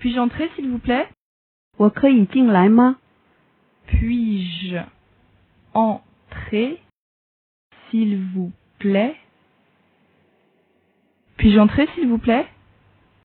Puis-je entrer, s'il vous plaît? Puis-je entrer, s'il vous plaît? Puis-je entrer, s'il vous plaît?